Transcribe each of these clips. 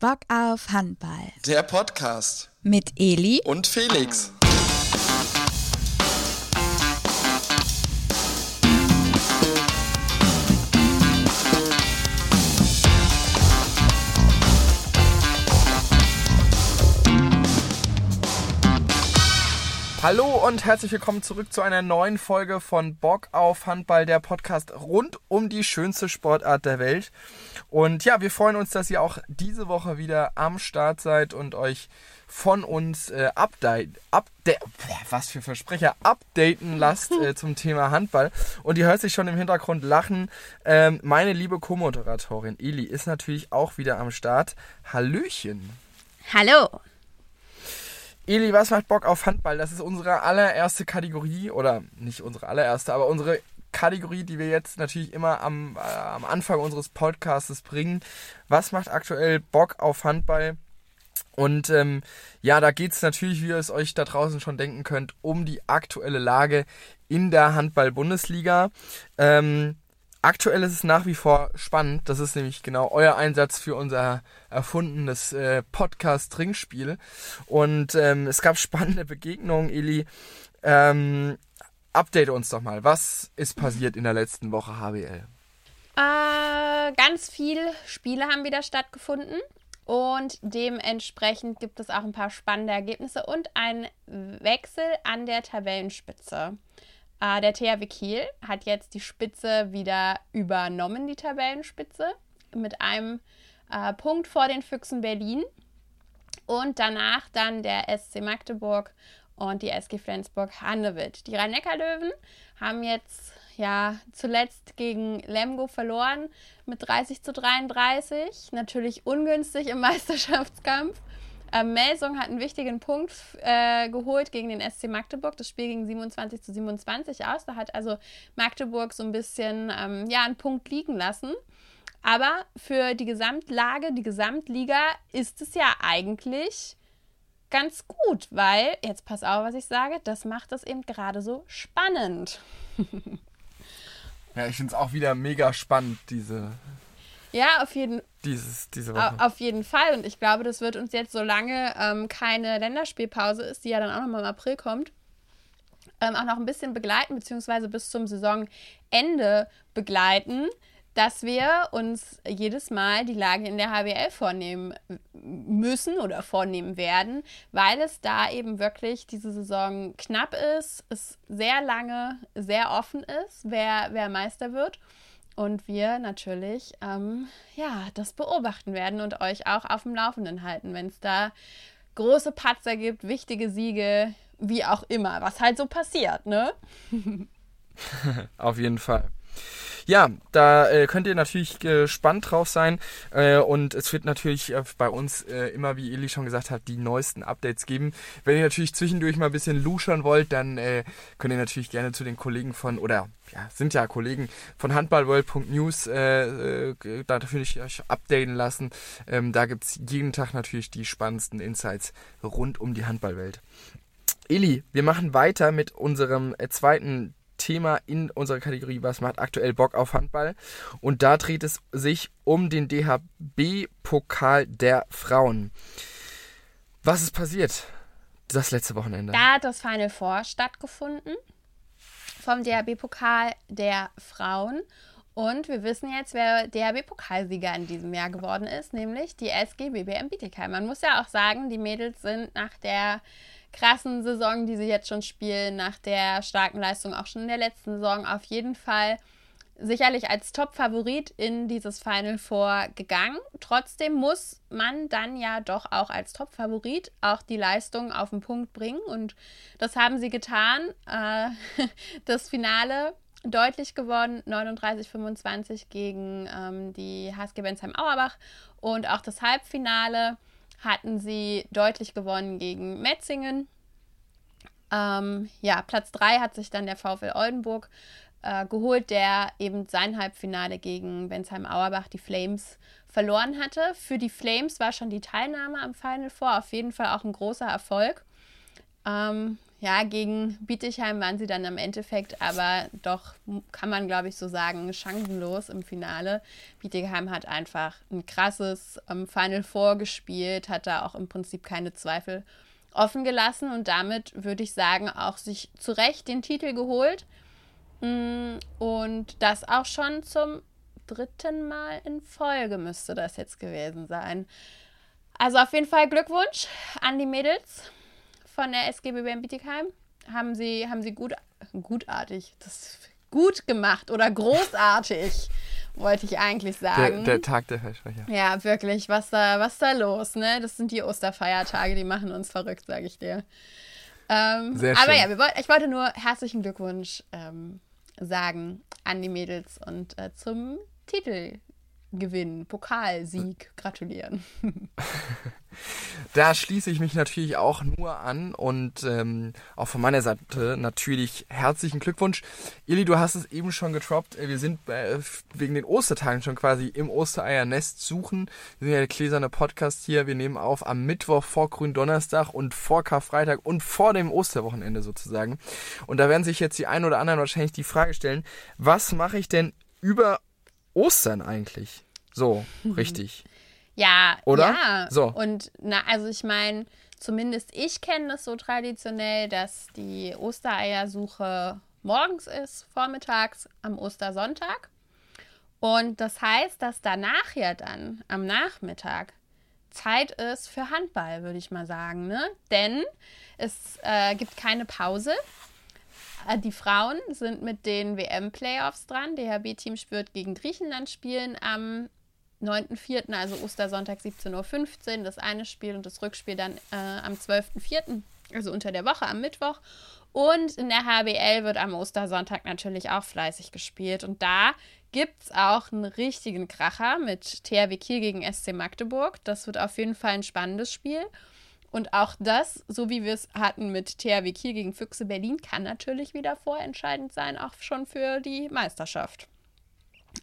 Bock auf Handball. Der Podcast Mit Eli und Felix. Hallo und herzlich willkommen zurück zu einer neuen Folge von Bock auf Handball, der Podcast rund um die schönste Sportart der Welt. Und ja, wir freuen uns, dass ihr auch diese Woche wieder am Start seid und euch von uns äh, update, was für Versprecher, updaten lasst äh, zum Thema Handball. Und ihr hört sich schon im Hintergrund lachen. Ähm, meine liebe Co-Moderatorin Eli ist natürlich auch wieder am Start. Hallöchen. Hallo. Eli, was macht Bock auf Handball? Das ist unsere allererste Kategorie, oder nicht unsere allererste, aber unsere Kategorie, die wir jetzt natürlich immer am, äh, am Anfang unseres Podcasts bringen. Was macht aktuell Bock auf Handball? Und ähm, ja, da geht es natürlich, wie ihr es euch da draußen schon denken könnt, um die aktuelle Lage in der Handball-Bundesliga. Ähm, aktuell ist es nach wie vor spannend. Das ist nämlich genau euer Einsatz für unser erfundenes äh, Podcast-Trinkspiel. Und ähm, es gab spannende Begegnungen, Eli. Ähm, update uns doch mal. Was ist passiert in der letzten Woche HBL? Äh, ganz viele Spiele haben wieder stattgefunden. Und dementsprechend gibt es auch ein paar spannende Ergebnisse und einen Wechsel an der Tabellenspitze. Äh, der THW Kiel hat jetzt die Spitze wieder übernommen, die Tabellenspitze, mit einem äh, Punkt vor den Füchsen Berlin. Und danach dann der SC Magdeburg und die SG Flensburg-Handewitt. Die Rhein-Neckar-Löwen haben jetzt ja zuletzt gegen Lemgo verloren mit 30 zu 33. Natürlich ungünstig im Meisterschaftskampf. Äh, Melsung hat einen wichtigen Punkt äh, geholt gegen den SC Magdeburg. Das Spiel ging 27 zu 27 aus. Da hat also Magdeburg so ein bisschen ähm, ja, einen Punkt liegen lassen. Aber für die Gesamtlage, die Gesamtliga ist es ja eigentlich ganz gut, weil, jetzt pass auf, was ich sage, das macht das eben gerade so spannend. ja, ich finde es auch wieder mega spannend, diese ja, auf jeden, Dieses, diese Woche. Auf jeden Fall. Und ich glaube, das wird uns jetzt, solange ähm, keine Länderspielpause ist, die ja dann auch nochmal im April kommt, ähm, auch noch ein bisschen begleiten, beziehungsweise bis zum Saisonende begleiten, dass wir uns jedes Mal die Lage in der HBL vornehmen müssen oder vornehmen werden, weil es da eben wirklich diese Saison knapp ist, es sehr lange sehr offen ist, wer, wer Meister wird und wir natürlich ähm, ja, das beobachten werden und euch auch auf dem Laufenden halten, wenn es da große Patzer gibt, wichtige Siege, wie auch immer, was halt so passiert, ne? auf jeden Fall. Ja, da äh, könnt ihr natürlich gespannt drauf sein. Äh, und es wird natürlich äh, bei uns äh, immer, wie Eli schon gesagt hat, die neuesten Updates geben. Wenn ihr natürlich zwischendurch mal ein bisschen luschern wollt, dann äh, könnt ihr natürlich gerne zu den Kollegen von, oder ja, sind ja Kollegen von handballworld.news äh, äh, da natürlich euch updaten lassen. Ähm, da gibt es jeden Tag natürlich die spannendsten Insights rund um die Handballwelt. Eli, wir machen weiter mit unserem äh, zweiten Thema in unserer Kategorie Was macht aktuell Bock auf Handball? Und da dreht es sich um den DHB-Pokal der Frauen. Was ist passiert das letzte Wochenende? Da hat das Final Four stattgefunden vom DHB-Pokal der Frauen. Und wir wissen jetzt, wer DHB-Pokalsieger in diesem Jahr geworden ist, nämlich die SG BBM Bietigheim. Man muss ja auch sagen, die Mädels sind nach der krassen Saison, die sie jetzt schon spielen, nach der starken Leistung auch schon in der letzten Saison auf jeden Fall sicherlich als Top-Favorit in dieses Final Four gegangen. Trotzdem muss man dann ja doch auch als Top-Favorit auch die Leistung auf den Punkt bringen und das haben sie getan. Äh, das Finale deutlich gewonnen, 39-25 gegen ähm, die HSG Bensheim-Auerbach und auch das Halbfinale hatten sie deutlich gewonnen gegen Metzingen. Ähm, ja, Platz 3 hat sich dann der VfL Oldenburg äh, geholt, der eben sein Halbfinale gegen Bensheim-Auerbach, die Flames, verloren hatte. Für die Flames war schon die Teilnahme am Final Four auf jeden Fall auch ein großer Erfolg. Ähm, ja, gegen Bietigheim waren sie dann im Endeffekt aber doch, kann man glaube ich so sagen, chancenlos im Finale. Bietigheim hat einfach ein krasses ähm, Final Four gespielt, hat da auch im Prinzip keine Zweifel offen gelassen und damit würde ich sagen auch sich zu Recht den Titel geholt. Mm, und das auch schon zum dritten Mal in Folge müsste das jetzt gewesen sein. Also auf jeden Fall Glückwunsch an die Mädels von der SGBB in Bietigheim. Haben sie, haben sie gut, gutartig, das gut gemacht oder großartig, wollte ich eigentlich sagen. Der, der Tag der Versprecher. Ja, wirklich, was da, was da los, ne? Das sind die Osterfeiertage, die machen uns verrückt, sage ich dir. Ähm, Sehr schön. aber ja, wir wollt, ich wollte nur herzlichen Glückwunsch ähm, sagen an die Mädels und äh, zum Titelgewinn, Pokalsieg gratulieren. Da schließe ich mich natürlich auch nur an und ähm, auch von meiner Seite natürlich herzlichen Glückwunsch. Ili, du hast es eben schon getroppt. äh, Wir sind äh, wegen den Ostertagen schon quasi im Ostereiernest suchen. Wir sind ja der gläserne Podcast hier. Wir nehmen auf am Mittwoch vor Gründonnerstag und vor Karfreitag und vor dem Osterwochenende sozusagen. Und da werden sich jetzt die einen oder anderen wahrscheinlich die Frage stellen, was mache ich denn über Ostern eigentlich? So, richtig. Ja, Oder? Ja. So. Und na, also ich meine, zumindest ich kenne das so traditionell, dass die Ostereiersuche morgens ist, vormittags am Ostersonntag. Und das heißt, dass danach ja dann am Nachmittag Zeit ist für Handball, würde ich mal sagen. Ne? Denn es äh, gibt keine Pause. Äh, Die Frauen sind mit den WM-Playoffs dran. DHB-Team wird gegen Griechenland spielen am 9.4., also Ostersonntag 17.15 Uhr, das eine Spiel und das Rückspiel dann äh, am 12.4., also unter der Woche am Mittwoch. Und in der HBL wird am Ostersonntag natürlich auch fleißig gespielt. Und da gibt es auch einen richtigen Kracher mit THW Kiel gegen SC Magdeburg. Das wird auf jeden Fall ein spannendes Spiel. Und auch das, so wie wir es hatten mit THW Kiel gegen Füchse Berlin, kann natürlich wieder vorentscheidend sein, auch schon für die Meisterschaft.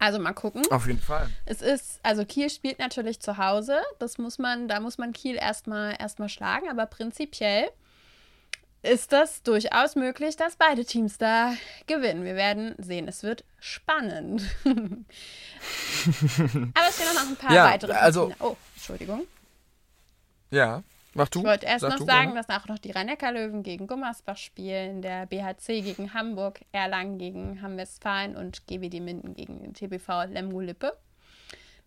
Also mal gucken. Auf jeden Fall. Es ist, also Kiel spielt natürlich zu Hause. Das muss man, da muss man Kiel erstmal erstmal schlagen, aber prinzipiell ist das durchaus möglich, dass beide Teams da gewinnen. Wir werden sehen. Es wird spannend. aber es stehen noch ein paar Ja, weitere also- Partien. Oh, Entschuldigung. Ja, mach du. Ich wollte erst Sag noch du sagen, gerne. dass auch noch die Rhein-Neckar-Löwen gegen Gummersbach spielen, der BHC gegen Hamburg, Erlangen gegen Hamm-Westfalen und GWD Minden gegen den TBV Lemgo-Lippe.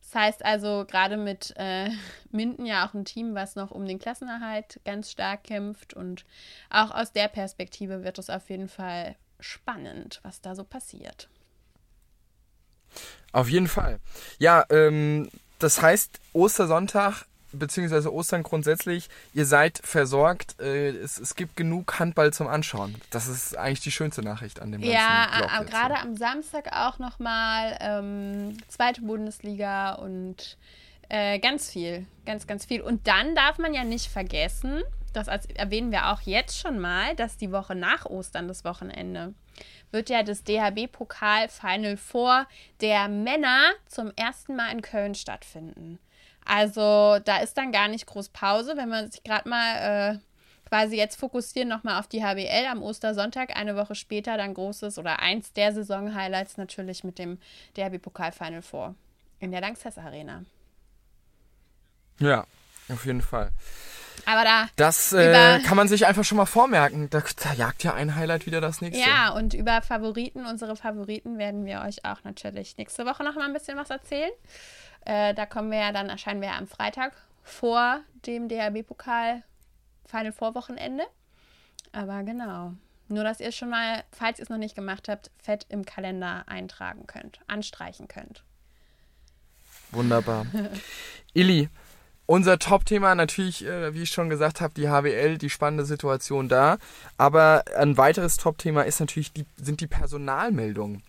Das heißt also, gerade mit äh, Minden ja auch ein Team, was noch um den Klassenerhalt ganz stark kämpft. Und auch aus der Perspektive wird es auf jeden Fall spannend, was da so passiert. Auf jeden Fall. Ja, ähm, das heißt, Ostersonntag beziehungsweise Ostern grundsätzlich, ihr seid versorgt, äh, es, es gibt genug Handball zum Anschauen. Das ist eigentlich die schönste Nachricht an dem ganzen Ja, gerade am Samstag auch nochmal ähm, zweite Bundesliga und äh, ganz viel, ganz, ganz viel. Und dann darf man ja nicht vergessen, das erwähnen wir auch jetzt schon mal, dass die Woche nach Ostern, das Wochenende, wird ja das DHB-Pokal Final Four der Männer zum ersten Mal in Köln stattfinden. Also da ist dann gar nicht groß Pause, wenn man sich gerade mal äh, quasi jetzt fokussieren nochmal auf die HBL am Ostersonntag, eine Woche später dann großes oder eins der Saison-Highlights natürlich mit dem DHB-Pokal Final Four in der Lanxess Arena. Ja, auf jeden Fall. Aber da Das äh, kann man sich einfach schon mal vormerken. Da, da jagt ja ein Highlight wieder das nächste. Ja, und über Favoriten, unsere Favoriten, werden wir euch auch natürlich nächste Woche noch mal ein bisschen was erzählen. Äh, da kommen wir ja dann, erscheinen wir ja am Freitag vor dem DHB-Pokal Final Vorwochenende. Aber genau. Nur, dass ihr schon mal, falls ihr es noch nicht gemacht habt, fett im Kalender eintragen könnt, anstreichen könnt. Wunderbar. Illy, unser Top-Thema natürlich, äh, wie ich schon gesagt habe, die HWL, die spannende Situation da. Aber ein weiteres Top-Thema ist natürlich die, sind die Personalmeldungen.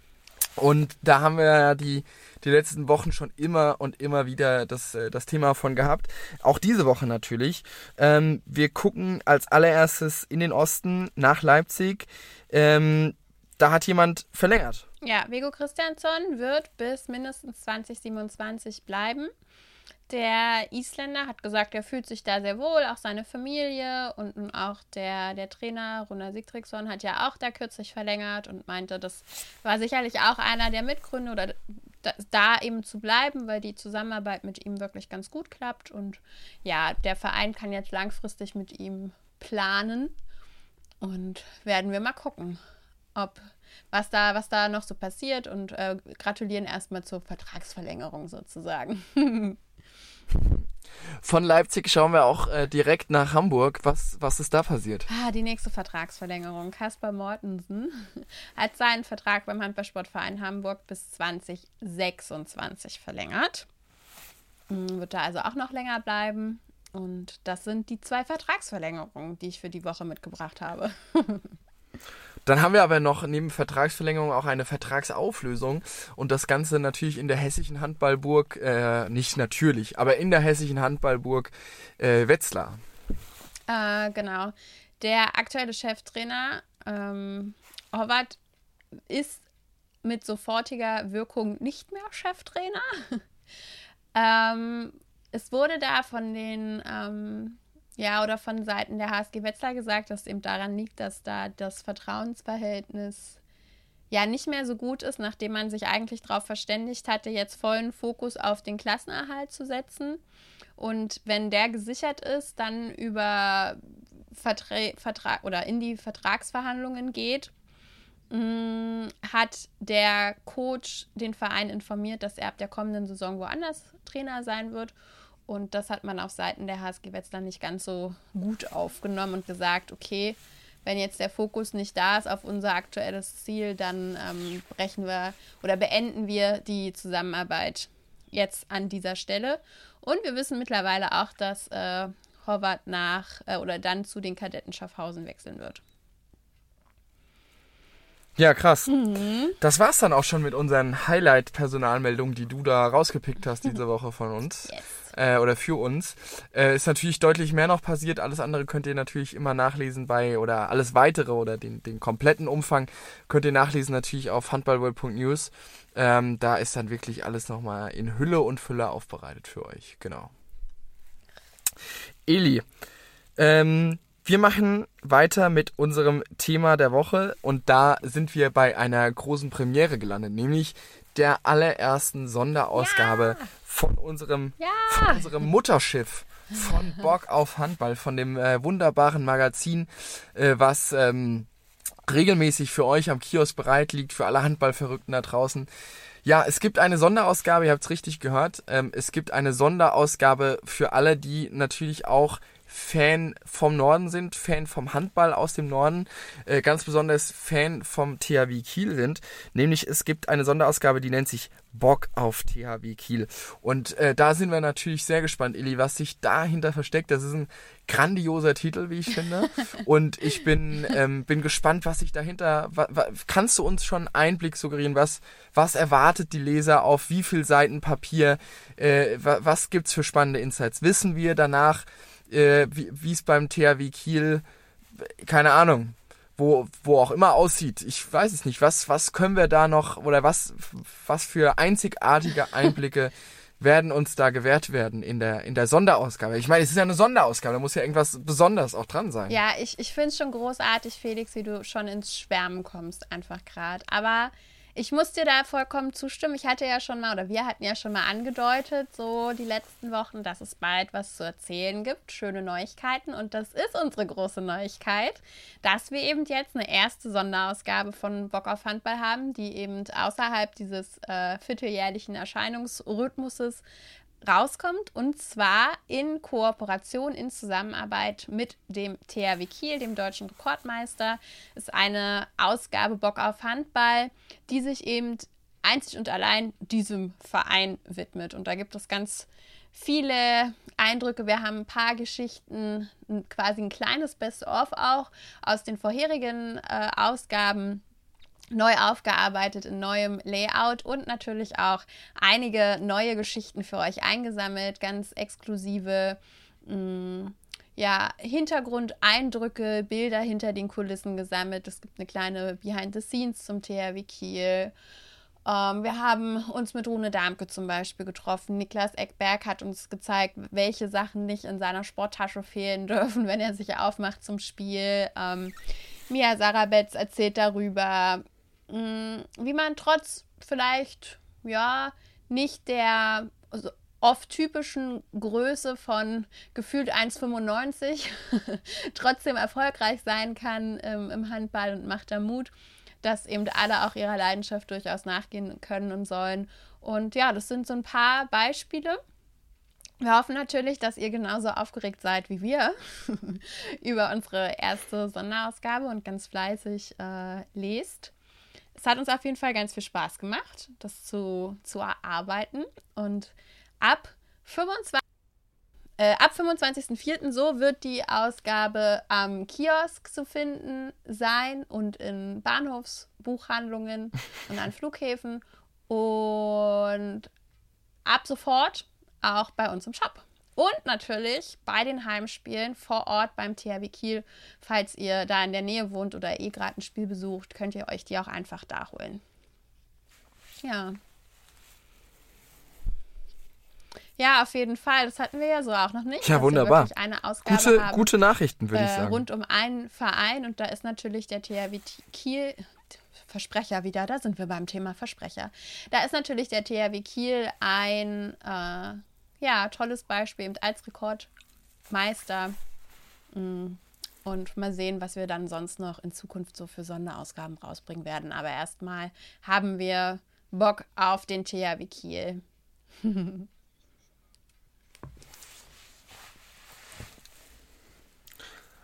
Und da haben wir ja die, die letzten Wochen schon immer und immer wieder das, äh, das Thema von gehabt. Auch diese Woche natürlich. Ähm, wir gucken als allererstes in den Osten nach Leipzig. Ähm, da hat jemand verlängert. Ja, Vego Christiansson wird bis mindestens 2027 bleiben. Der Isländer hat gesagt, er fühlt sich da sehr wohl, auch seine Familie und auch der, der Trainer Runa Sigtriksson hat ja auch da kürzlich verlängert und meinte, das war sicherlich auch einer der Mitgründe oder da, da eben zu bleiben, weil die Zusammenarbeit mit ihm wirklich ganz gut klappt und ja, der Verein kann jetzt langfristig mit ihm planen und werden wir mal gucken, ob was da, was da noch so passiert und äh, gratulieren erstmal zur Vertragsverlängerung sozusagen. Von Leipzig schauen wir auch äh, direkt nach Hamburg. Was, was ist da passiert? Ah, die nächste Vertragsverlängerung. Kaspar Mortensen hat seinen Vertrag beim Handballsportverein Hamburg bis 2026 verlängert. Hm, wird da also auch noch länger bleiben. Und das sind die zwei Vertragsverlängerungen, die ich für die Woche mitgebracht habe. Dann haben wir aber noch neben Vertragsverlängerung auch eine Vertragsauflösung und das Ganze natürlich in der hessischen Handballburg, äh, nicht natürlich, aber in der hessischen Handballburg äh, Wetzlar. Äh, genau. Der aktuelle Cheftrainer ähm, Horvath ist mit sofortiger Wirkung nicht mehr Cheftrainer. ähm, es wurde da von den ähm, ja, oder von Seiten der HSG Wetzlar gesagt, dass eben daran liegt, dass da das Vertrauensverhältnis ja nicht mehr so gut ist, nachdem man sich eigentlich darauf verständigt hatte, jetzt vollen Fokus auf den Klassenerhalt zu setzen. Und wenn der gesichert ist, dann über Vertra Vertrag oder in die Vertragsverhandlungen geht, mh, mm, hat der Coach den Verein informiert, dass er ab der kommenden Saison woanders Trainer sein wird. Und das hat man auf Seiten der HSG Wetzlar nicht ganz so gut aufgenommen und gesagt, okay, wenn jetzt der Fokus nicht da ist auf unser aktuelles Ziel, dann ähm, brechen wir oder beenden wir die Zusammenarbeit jetzt an dieser Stelle. Und wir wissen mittlerweile auch, dass äh, Horvath nach äh, oder dann zu den Kadetten Schaffhausen wechseln wird. Ja, krass. Mhm. Das war's dann auch schon mit unseren Highlight-Personalmeldungen, die du da rausgepickt hast diese Woche von uns. Yes äh, oder für uns. Äh, ist natürlich deutlich mehr noch passiert. Alles andere könnt ihr natürlich immer nachlesen bei, oder alles weitere oder den, den kompletten Umfang könnt ihr nachlesen natürlich auf handballworld.news. Ähm, da ist dann wirklich alles nochmal in Hülle und Fülle aufbereitet für euch. Genau. Eli, ähm, wir machen weiter mit unserem Thema der Woche und da sind wir bei einer großen Premiere gelandet, nämlich der allerersten Sonderausgabe ja. von, unserem, ja. von unserem Mutterschiff von Bock auf Handball, von dem äh, wunderbaren Magazin, äh, was ähm, regelmäßig für euch am Kiosk bereit liegt, für alle Handballverrückten da draußen. Ja, es gibt eine Sonderausgabe, ihr habt es richtig gehört. Ähm, es gibt eine Sonderausgabe für alle, die natürlich auch Fan vom Norden sind, Fan vom Handball aus dem Norden, äh, ganz besonders Fan vom THW Kiel sind. Nämlich es gibt eine Sonderausgabe, die nennt sich Bock auf THW Kiel. Und äh, da sind wir natürlich sehr gespannt, Eli, was sich dahinter versteckt. Das ist ein grandioser Titel, wie ich finde. Und ich bin, ähm, bin gespannt, was sich dahinter. Wa, wa, kannst du uns schon Einblick suggerieren, was, was erwartet die Leser auf wie viel Seiten Papier? Äh, wa, was gibt's für spannende Insights? Wissen wir danach, äh, wie es beim THW Kiel, keine Ahnung, wo, wo auch immer aussieht. Ich weiß es nicht. Was, was können wir da noch oder was, was für einzigartige Einblicke werden uns da gewährt werden in der, in der Sonderausgabe. Ich meine, es ist ja eine Sonderausgabe, da muss ja irgendwas Besonderes auch dran sein. Ja, ich, ich finde es schon großartig, Felix, wie du schon ins Schwärmen kommst, einfach gerade. Aber ich muss dir da vollkommen zustimmen. Ich hatte ja schon mal, oder wir hatten ja schon mal angedeutet, so die letzten Wochen, dass es bald was zu erzählen gibt. Schöne Neuigkeiten. Und das ist unsere große Neuigkeit, dass wir eben jetzt eine erste Sonderausgabe von Bock auf Handball haben, die eben außerhalb dieses äh, vierteljährlichen Erscheinungsrhythmuses rauskommt und zwar in Kooperation, in Zusammenarbeit mit dem THW Kiel, dem deutschen Rekordmeister. Ist eine Ausgabe Bock auf Handball, die sich eben einzig und allein diesem Verein widmet. Und da gibt es ganz viele Eindrücke. Wir haben ein paar Geschichten, quasi ein kleines Best-of auch aus den vorherigen äh, Ausgaben neu aufgearbeitet in neuem Layout und natürlich auch einige neue Geschichten für euch eingesammelt, ganz exklusive mh, mm, ja, Hintergrundeindrücke, Bilder hinter den Kulissen gesammelt. Es gibt eine kleine Behind the Scenes zum THW Kiel. Ähm, wir haben uns mit Rune Darmke zum Beispiel getroffen. Niklas Eckberg hat uns gezeigt, welche Sachen nicht in seiner Sporttasche fehlen dürfen, wenn er sich aufmacht zum Spiel. Ähm, Mia Sarabetz erzählt darüber, wie man trotz vielleicht, ja, nicht der also oft typischen Größe von gefühlt 1,95 trotzdem erfolgreich sein kann ähm, im Handball und macht da Mut, dass eben alle auch ihrer Leidenschaft durchaus nachgehen können und sollen. Und ja, das sind so ein paar Beispiele. Wir hoffen natürlich, dass ihr genauso aufgeregt seid wie wir über unsere erste Sonderausgabe und ganz fleißig äh, lest. Es hat uns auf jeden Fall ganz viel Spaß gemacht, das zu, zu erarbeiten. Und ab 25. Äh, ab 25.04. so wird die Ausgabe am Kiosk zu finden sein und in Bahnhofsbuchhandlungen und an Flughäfen und ab sofort auch bei uns im Shop. Und natürlich bei den Heimspielen vor Ort beim THW Kiel. Falls ihr da in der Nähe wohnt oder eh gerade ein Spiel besucht, könnt ihr euch die auch einfach da holen. Ja. Ja, auf jeden Fall. Das hatten wir ja so auch noch nicht. Ja, wunderbar. eine Ausgabe gute, haben, gute Nachrichten, würde äh, ich sagen. Rund um einen Verein und da ist natürlich der THW Kiel. Versprecher wieder, da sind wir beim Thema Versprecher. Da ist natürlich der THW Kiel ein äh, ja, tolles Beispiel als Rekordmeister. Mm. Und mal sehen, was wir dann sonst noch in Zukunft so für Sonderausgaben rausbringen werden. Aber erstmal haben wir Bock auf den THW Kiel.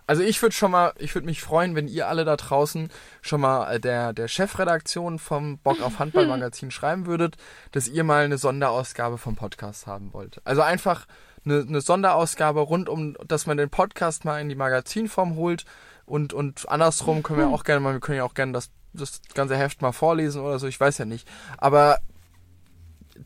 Also ich würde schon mal, ich würde mich freuen, wenn ihr alle da draußen schon mal äh, der, der Chefredaktion vom Bock auf Handball Magazin schreiben würdet, dass ihr mal eine Sonderausgabe vom Podcast haben wollt. Also einfach eine, eine Sonderausgabe rund um, dass man den Podcast mal in die Magazinform holt und, und andersrum können wir auch gerne mal, wir können ja auch gerne das, das ganze Heft mal vorlesen oder so, ich weiß ja nicht. Aber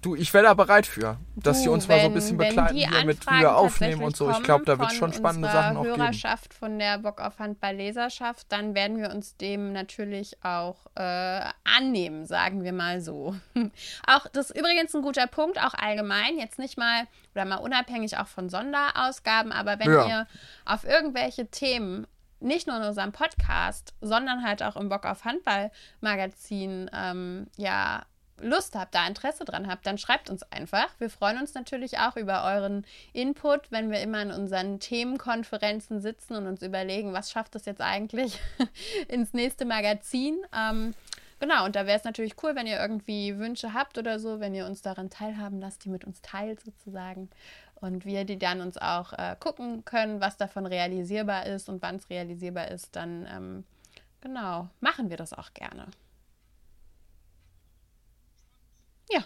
du, ich wäre da bereit für, dass du, sie uns wenn, mal so ein bisschen begleiten hier mit wir aufnehmen und so. Ich glaube, da wird schon spannende Sachen auch Hörerschaft geben. von der Bock auf Handball Leserschaft, dann werden wir uns dem natürlich auch äh, annehmen, sagen wir mal so. auch das ist übrigens ein guter Punkt, auch allgemein, jetzt nicht mal oder mal unabhängig auch von Sonderausgaben, aber wenn ja. ihr auf irgendwelche Themen nicht nur in unserem Podcast, sondern halt auch im Bock auf Handball Magazin ähm, ja Lust habt, da Interesse dran habt, dann schreibt uns einfach. Wir freuen uns natürlich auch über euren Input, wenn wir immer in unseren Themenkonferenzen sitzen und uns überlegen, was schafft es jetzt eigentlich ins nächste Magazin. Ähm, genau, und da wäre es natürlich cool, wenn ihr irgendwie Wünsche habt oder so, wenn ihr uns daran teilhaben lasst, die mit uns teilt sozusagen. Und wir die dann uns auch äh, gucken können, was davon realisierbar ist und wann es realisierbar ist, dann ähm, genau, machen wir das auch gerne. Ja.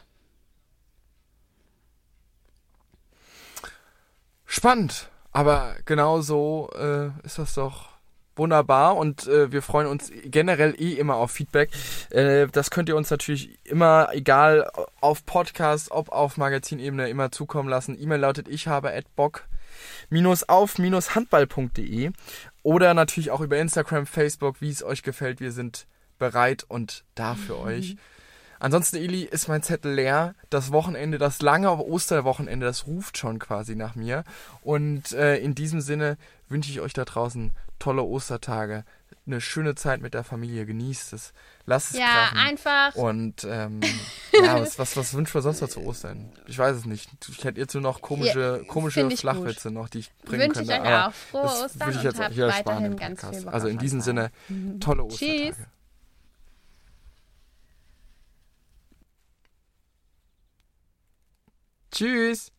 Spannend, aber genau so äh, ist das doch wunderbar und äh, wir freuen uns generell eh immer auf Feedback. Äh, das könnt ihr uns natürlich immer, egal auf Podcast, ob auf Magazinebene, immer zukommen lassen. E-Mail lautet ich habe bock auf handball.de oder natürlich auch über Instagram, Facebook, wie es euch gefällt. Wir sind bereit und da für mhm. euch. Ansonsten, Eli, ist mein Zettel leer. Das Wochenende, das lange Osterwochenende, das ruft schon quasi nach mir. Und äh, in diesem Sinne wünsche ich euch da draußen tolle Ostertage, eine schöne Zeit mit der Familie. Genießt es. Lasst es Ja, krachen. einfach. Und ähm, ja, was, was, was wünscht man sonst noch zu Ostern? Ich weiß es nicht. Ich hätte jetzt nur noch komische, Ja, komische ich Flachwitze noch, die ich bringen Wünsche ich könnte. euch aber auch frohe Ostern würde ich jetzt und habt hier sparen weiterhin im ganz viel Podcast. Also in diesem. Sinne, tolle Ostertage. Tschüss. Tschüss.